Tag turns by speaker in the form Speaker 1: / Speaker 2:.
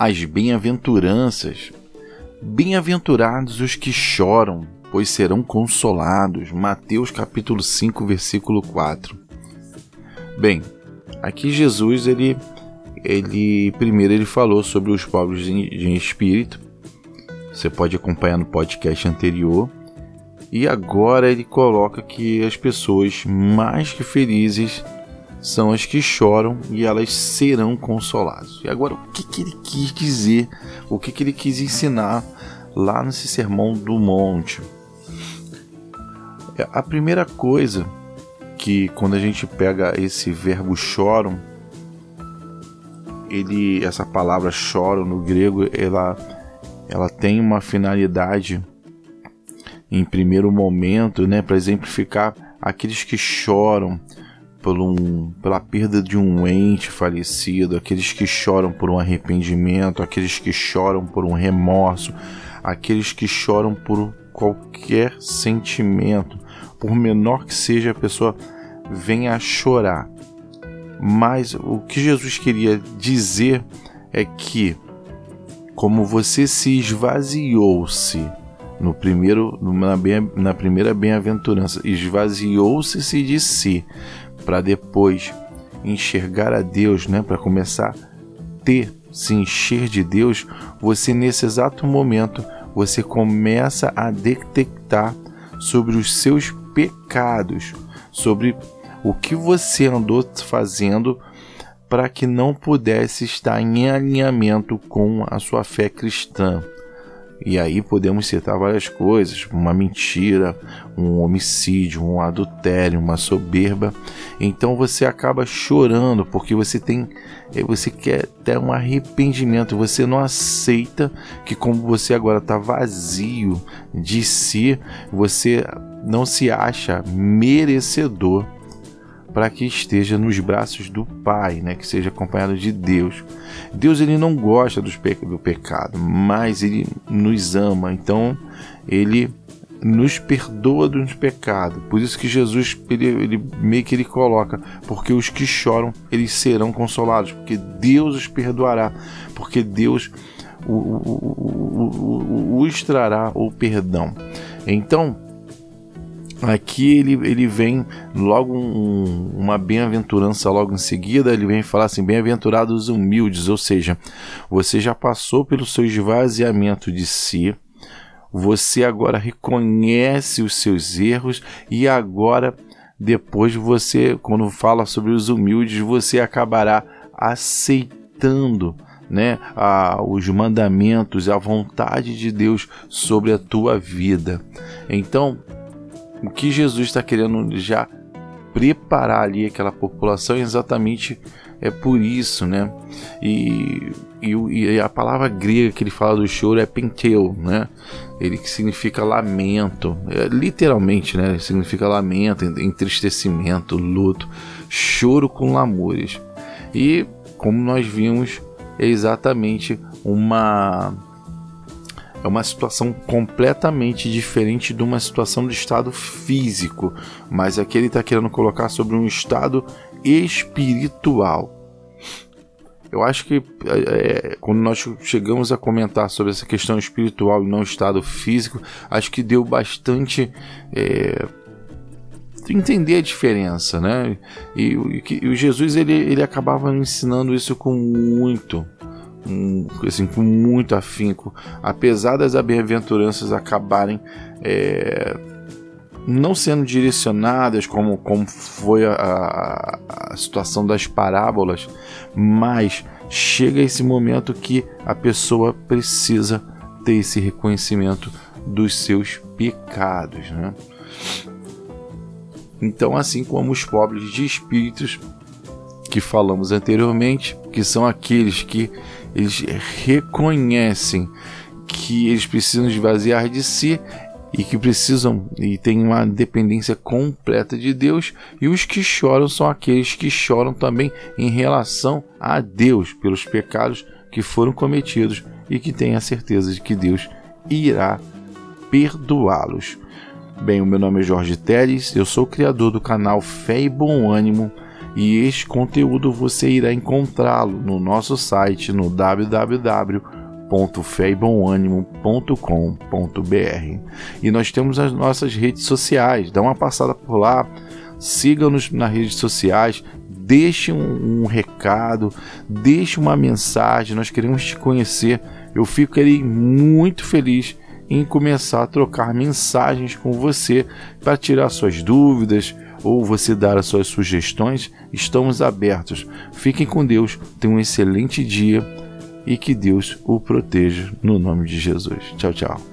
Speaker 1: as bem-aventuranças. Bem-aventurados os que choram, pois serão consolados. Mateus capítulo 5, versículo 4. Bem, aqui Jesus ele ele primeiro ele falou sobre os pobres em espírito. Você pode acompanhar no podcast anterior. E agora ele coloca que as pessoas mais que felizes são as que choram e elas serão consoladas. E agora, o que, que ele quis dizer? O que, que ele quis ensinar lá nesse sermão do monte? É, a primeira coisa que quando a gente pega esse verbo choram, ele, essa palavra choram no grego, ela, ela tem uma finalidade em primeiro momento, né, para exemplificar aqueles que choram por um, pela perda de um ente falecido, aqueles que choram por um arrependimento, aqueles que choram por um remorso, aqueles que choram por qualquer sentimento, por menor que seja a pessoa, venha a chorar. Mas o que Jesus queria dizer é que, como você se esvaziou-se no primeiro, na, bem, na primeira bem-aventurança, esvaziou-se de si para depois enxergar a Deus, né, para começar a ter, se encher de Deus, você nesse exato momento você começa a detectar sobre os seus pecados, sobre o que você andou fazendo para que não pudesse estar em alinhamento com a sua fé cristã. E aí podemos citar várias coisas, uma mentira, um homicídio, um adultério, uma soberba. Então você acaba chorando porque você tem eh, você quer ter um arrependimento, você não aceita que como você agora está vazio de si, você não se acha merecedor para que esteja nos braços do Pai, né? que seja acompanhado de Deus. Deus ele não gosta pe do pecado, mas ele nos ama, então ele nos perdoa dos pecados. Por isso que Jesus ele, ele meio que ele coloca, porque os que choram eles serão consolados, porque Deus os perdoará, porque Deus o, o, o, o, o trará o perdão. Então Aqui ele, ele vem logo um, uma bem-aventurança logo em seguida, ele vem falar assim, bem-aventurados humildes, ou seja, você já passou pelo seu esvaziamento de si, você agora reconhece os seus erros e agora depois você, quando fala sobre os humildes, você acabará aceitando né, a, os mandamentos, a vontade de Deus sobre a tua vida. Então, o que Jesus está querendo já preparar ali aquela população exatamente é por isso, né? E, e, e, a palavra grega que ele fala do choro é penteu, né? Ele que significa lamento, é, literalmente, né? Significa lamento, entristecimento, luto, choro com lamúrias. E como nós vimos, é exatamente uma é uma situação completamente diferente de uma situação de estado físico, mas aqui ele está querendo colocar sobre um estado espiritual. Eu acho que é, quando nós chegamos a comentar sobre essa questão espiritual e não estado físico, acho que deu bastante é, entender a diferença, né? E, e, e o Jesus ele, ele acabava ensinando isso com muito, assim, com muito afinco, apesar das bem-aventuranças acabarem é, não sendo direcionadas como, como foi a, a, a situação das parábolas, mas chega esse momento que a pessoa precisa ter esse reconhecimento dos seus pecados, né? Então, assim como os pobres de espíritos que falamos anteriormente, que são aqueles que eles reconhecem que eles precisam esvaziar de si e que precisam e têm uma dependência completa de Deus, e os que choram são aqueles que choram também em relação a Deus pelos pecados que foram cometidos e que têm a certeza de que Deus irá perdoá-los. Bem, o meu nome é Jorge Teles, eu sou o criador do canal Fé e Bom Ânimo E este conteúdo você irá encontrá-lo no nosso site no www.feibonanimo.com.br. E nós temos as nossas redes sociais, dá uma passada por lá, siga-nos nas redes sociais, deixe um, um, recado, deixe uma mensagem, nós queremos te conhecer. Eu ficarei muito feliz em começar a trocar mensagens com você para tirar suas dúvidas ou você dar as suas sugestões. Estamos abertos. Fiquem com Deus, tenham um excelente dia e que Deus o proteja no nome de Jesus. Tchau, tchau.